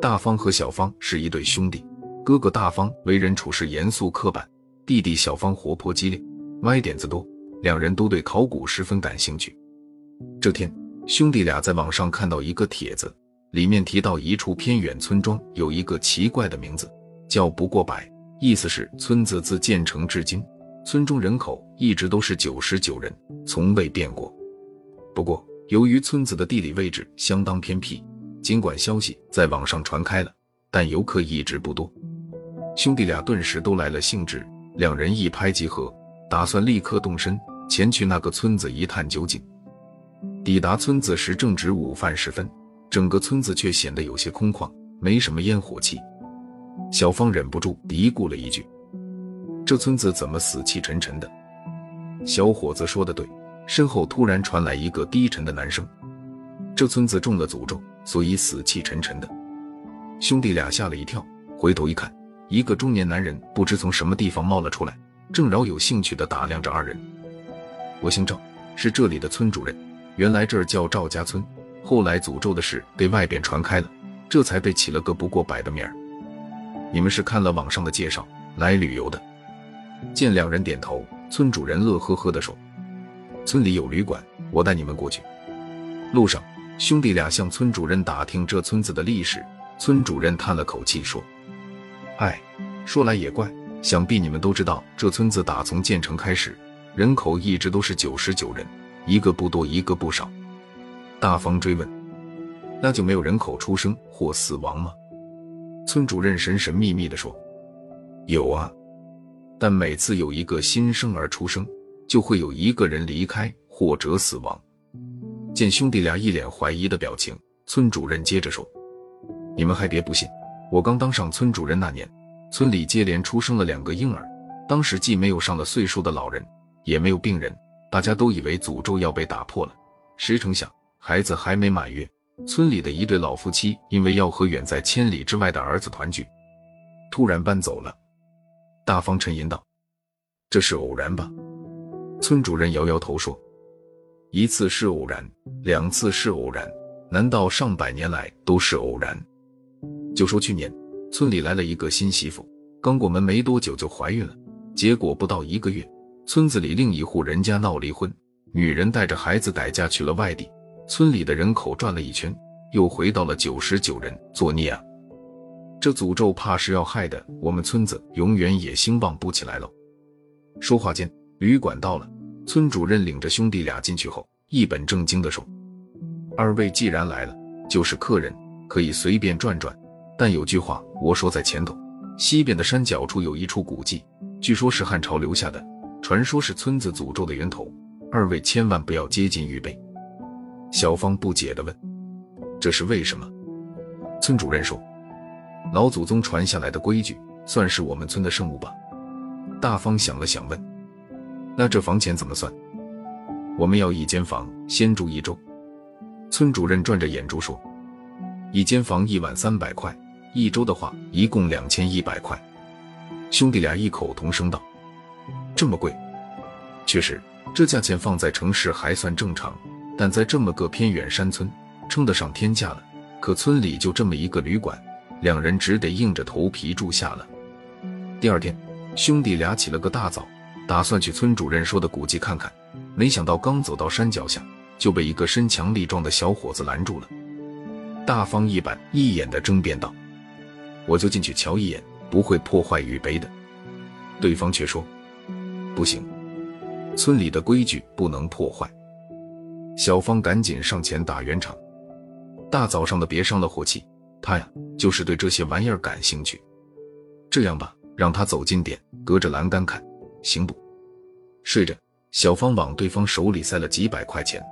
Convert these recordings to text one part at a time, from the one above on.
大方和小方是一对兄弟，哥哥大方为人处事严肃刻板，弟弟小方活泼激烈，歪点子多，两人都对考古十分感兴趣。这天，兄弟俩在网上看到一个帖子，里面提到一处偏远村庄有一个奇怪的名字，叫不过百，意思是村子自建成至今，村中人口一直都是九十九人，从未变过。不过，由于村子的地理位置相当偏僻。尽管消息在网上传开了，但游客一直不多。兄弟俩顿时都来了兴致，两人一拍即合，打算立刻动身前去那个村子一探究竟。抵达村子时正值午饭时分，整个村子却显得有些空旷，没什么烟火气。小芳忍不住嘀咕了一句：“这村子怎么死气沉沉的？”小伙子说的对，身后突然传来一个低沉的男声：“这村子中了诅咒。”所以死气沉沉的，兄弟俩吓了一跳，回头一看，一个中年男人不知从什么地方冒了出来，正饶有兴趣地打量着二人。我姓赵，是这里的村主任。原来这儿叫赵家村，后来诅咒的事被外边传开了，这才被起了个不过百的名儿。你们是看了网上的介绍来旅游的？见两人点头，村主任乐呵呵地说：“村里有旅馆，我带你们过去。”路上。兄弟俩向村主任打听这村子的历史，村主任叹了口气说：“哎，说来也怪，想必你们都知道，这村子打从建成开始，人口一直都是九十九人，一个不多，一个不少。”大方追问：“那就没有人口出生或死亡吗？”村主任神神秘秘地说：“有啊，但每次有一个新生儿出生，就会有一个人离开或者死亡。”见兄弟俩一脸怀疑的表情，村主任接着说：“你们还别不信，我刚当上村主任那年，村里接连出生了两个婴儿。当时既没有上了岁数的老人，也没有病人，大家都以为诅咒要被打破了。谁成想，孩子还没满月，村里的一对老夫妻因为要和远在千里之外的儿子团聚，突然搬走了。”大方沉吟道：“这是偶然吧？”村主任摇摇头说。一次是偶然，两次是偶然，难道上百年来都是偶然？就说去年，村里来了一个新媳妇，刚过门没多久就怀孕了，结果不到一个月，村子里另一户人家闹离婚，女人带着孩子改嫁去了外地，村里的人口转了一圈，又回到了九十九人。作孽啊！这诅咒怕是要害的我们村子永远也兴旺不起来了。说话间，旅馆到了。村主任领着兄弟俩进去后，一本正经地说：“二位既然来了，就是客人，可以随便转转。但有句话我说在前头，西边的山脚处有一处古迹，据说是汉朝留下的，传说是村子诅咒的源头。二位千万不要接近预备。”小芳不解地问：“这是为什么？”村主任说：“老祖宗传下来的规矩，算是我们村的圣物吧。”大方想了想问。那这房钱怎么算？我们要一间房，先住一周。村主任转着眼珠说：“一间房一晚三百块，一周的话一共两千一百块。”兄弟俩异口同声道：“这么贵？”确实，这价钱放在城市还算正常，但在这么个偏远山村，称得上天价了。可村里就这么一个旅馆，两人只得硬着头皮住下了。第二天，兄弟俩起了个大早。打算去村主任说的古迹看看，没想到刚走到山脚下，就被一个身强力壮的小伙子拦住了。大方一板一眼的争辩道：“我就进去瞧一眼，不会破坏玉碑的。”对方却说：“不行，村里的规矩不能破坏。”小芳赶紧上前打圆场：“大早上的别伤了火气，他呀就是对这些玩意儿感兴趣。这样吧，让他走近点，隔着栏杆看。”行不？睡着，小芳往对方手里塞了几百块钱，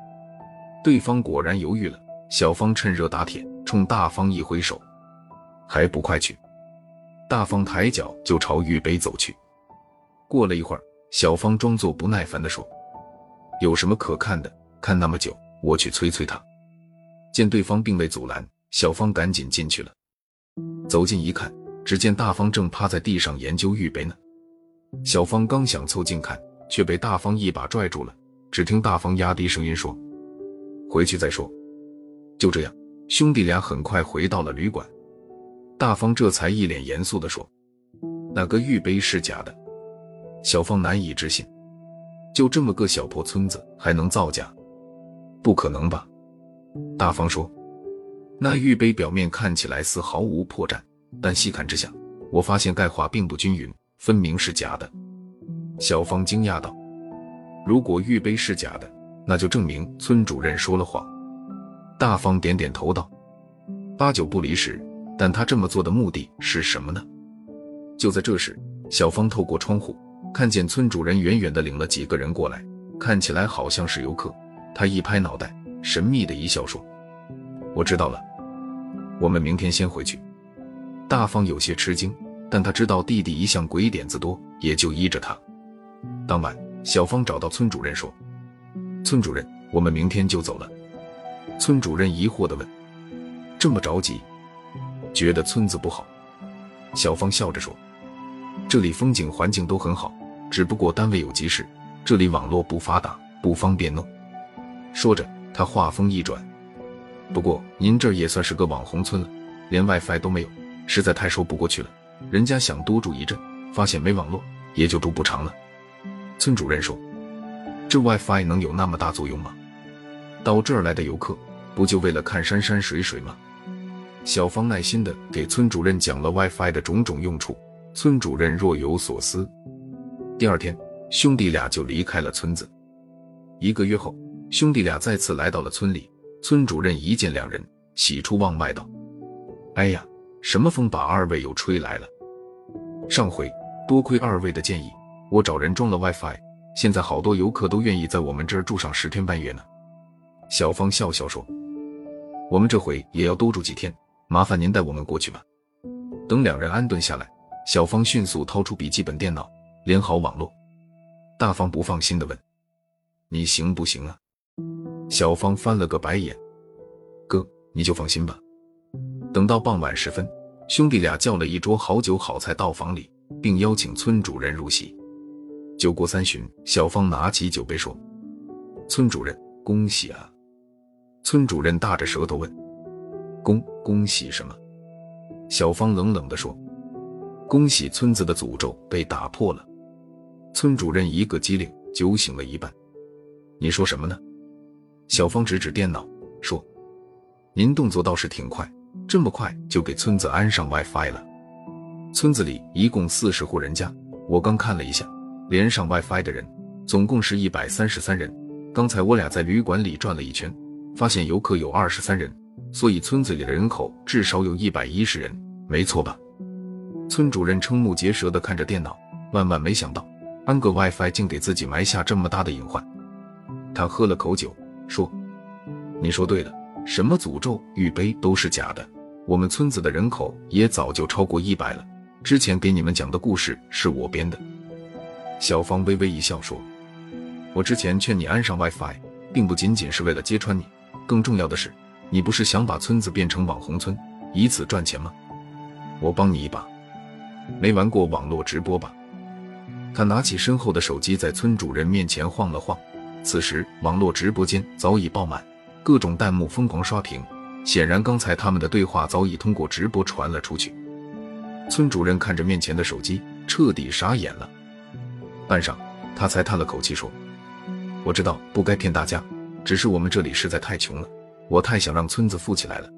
对方果然犹豫了。小芳趁热打铁，冲大方一挥手：“还不快去！”大方抬脚就朝玉杯走去。过了一会儿，小芳装作不耐烦地说：“有什么可看的？看那么久，我去催催他。”见对方并未阻拦，小芳赶紧进去了。走近一看，只见大方正趴在地上研究玉杯呢。小芳刚想凑近看，却被大方一把拽住了。只听大方压低声音说：“回去再说。”就这样，兄弟俩很快回到了旅馆。大方这才一脸严肃地说：“那个玉杯是假的。”小芳难以置信：“就这么个小破村子还能造假？不可能吧？”大方说：“那玉杯表面看起来似毫无破绽，但细看之下，我发现钙化并不均匀，分明是假的。”小芳惊讶道：“如果玉杯是假的，那就证明村主任说了谎。”大方点点头道：“八九不离十。”但他这么做的目的是什么呢？就在这时，小芳透过窗户看见村主任远远的领了几个人过来，看起来好像是游客。他一拍脑袋，神秘的一笑说：“我知道了，我们明天先回去。”大方有些吃惊，但他知道弟弟一向鬼点子多，也就依着他。当晚，小芳找到村主任说：“村主任，我们明天就走了。”村主任疑惑地问：“这么着急？”觉得村子不好，小芳笑着说：“这里风景环境都很好，只不过单位有急事，这里网络不发达，不方便弄。”说着，他话锋一转：“不过您这也算是个网红村了，连 WiFi 都没有，实在太说不过去了。人家想多住一阵，发现没网络，也就住不长了。”村主任说：“这 WiFi 能有那么大作用吗？到这儿来的游客，不就为了看山山水水吗？”小芳耐心地给村主任讲了 WiFi 的种种用处，村主任若有所思。第二天，兄弟俩就离开了村子。一个月后，兄弟俩再次来到了村里。村主任一见两人，喜出望外道：“哎呀，什么风把二位又吹来了？上回多亏二位的建议，我找人装了 WiFi，现在好多游客都愿意在我们这儿住上十天半月呢。”小芳笑笑说：“我们这回也要多住几天。”麻烦您带我们过去吧。等两人安顿下来，小芳迅速掏出笔记本电脑，连好网络。大方不放心地问：“你行不行啊？”小芳翻了个白眼：“哥，你就放心吧。”等到傍晚时分，兄弟俩叫了一桌好酒好菜到房里，并邀请村主任入席。酒过三巡，小芳拿起酒杯说：“村主任，恭喜啊！”村主任大着舌头问。恭恭喜什么？小芳冷冷地说：“恭喜村子的诅咒被打破了。”村主任一个机灵，酒醒了一半。你说什么呢？小芳指指电脑说：“您动作倒是挺快，这么快就给村子安上 WiFi 了。村子里一共四十户人家，我刚看了一下，连上 WiFi 的人总共是一百三十三人。刚才我俩在旅馆里转了一圈，发现游客有二十三人。”所以村子里的人口至少有一百一十人，没错吧？村主任瞠目结舌地看着电脑，万万没想到安个 WiFi 竟给自己埋下这么大的隐患。他喝了口酒，说：“你说对了，什么诅咒、玉杯都是假的。我们村子的人口也早就超过一百了。之前给你们讲的故事是我编的。”小芳微微一笑说：“我之前劝你安上 WiFi，并不仅仅是为了揭穿你，更重要的是。”你不是想把村子变成网红村，以此赚钱吗？我帮你一把。没玩过网络直播吧？他拿起身后的手机，在村主任面前晃了晃。此时，网络直播间早已爆满，各种弹幕疯狂刷屏。显然，刚才他们的对话早已通过直播传了出去。村主任看着面前的手机，彻底傻眼了。半晌，他才叹了口气说：“我知道不该骗大家，只是我们这里实在太穷了。”我太想让村子富起来了。